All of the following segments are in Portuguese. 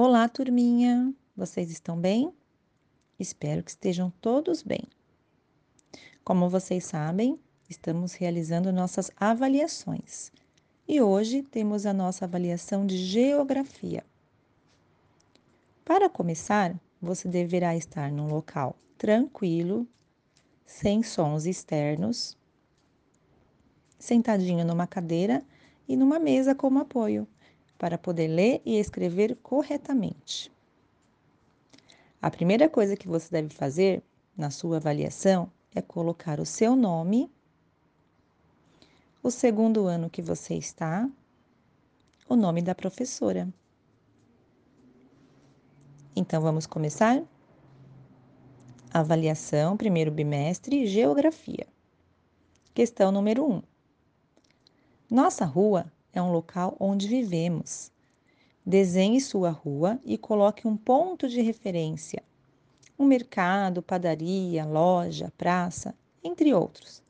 Olá, turminha! Vocês estão bem? Espero que estejam todos bem. Como vocês sabem, estamos realizando nossas avaliações e hoje temos a nossa avaliação de geografia. Para começar, você deverá estar num local tranquilo, sem sons externos, sentadinho numa cadeira e numa mesa como apoio para poder ler e escrever corretamente. A primeira coisa que você deve fazer na sua avaliação é colocar o seu nome, o segundo ano que você está, o nome da professora. Então vamos começar? Avaliação, primeiro bimestre, Geografia. Questão número 1. Um. Nossa rua é um local onde vivemos. Desenhe sua rua e coloque um ponto de referência. Um mercado, padaria, loja, praça, entre outros.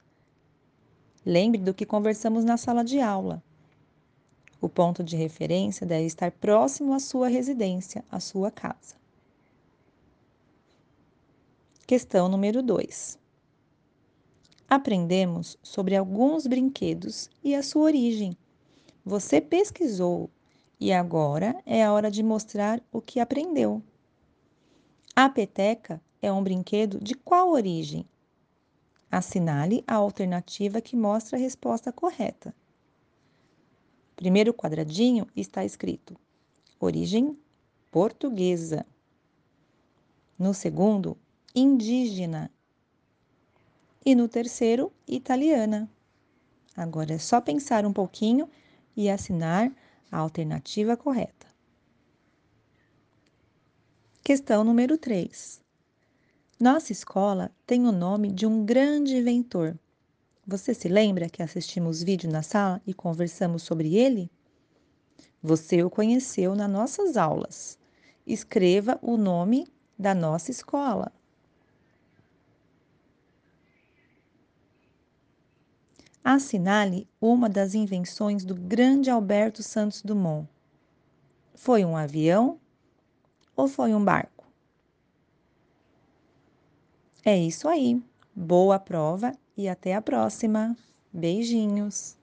Lembre do que conversamos na sala de aula. O ponto de referência deve estar próximo à sua residência, à sua casa. Questão número 2. Aprendemos sobre alguns brinquedos e a sua origem. Você pesquisou e agora é a hora de mostrar o que aprendeu. A peteca é um brinquedo de qual origem? Assinale a alternativa que mostra a resposta correta. Primeiro quadradinho está escrito origem portuguesa. No segundo, indígena. E no terceiro, italiana. Agora é só pensar um pouquinho e assinar a alternativa correta. Questão número 3. Nossa escola tem o nome de um grande inventor. Você se lembra que assistimos vídeo na sala e conversamos sobre ele? Você o conheceu nas nossas aulas. Escreva o nome da nossa escola. Assinale uma das invenções do grande Alberto Santos Dumont. Foi um avião ou foi um barco? É isso aí. Boa prova e até a próxima. Beijinhos.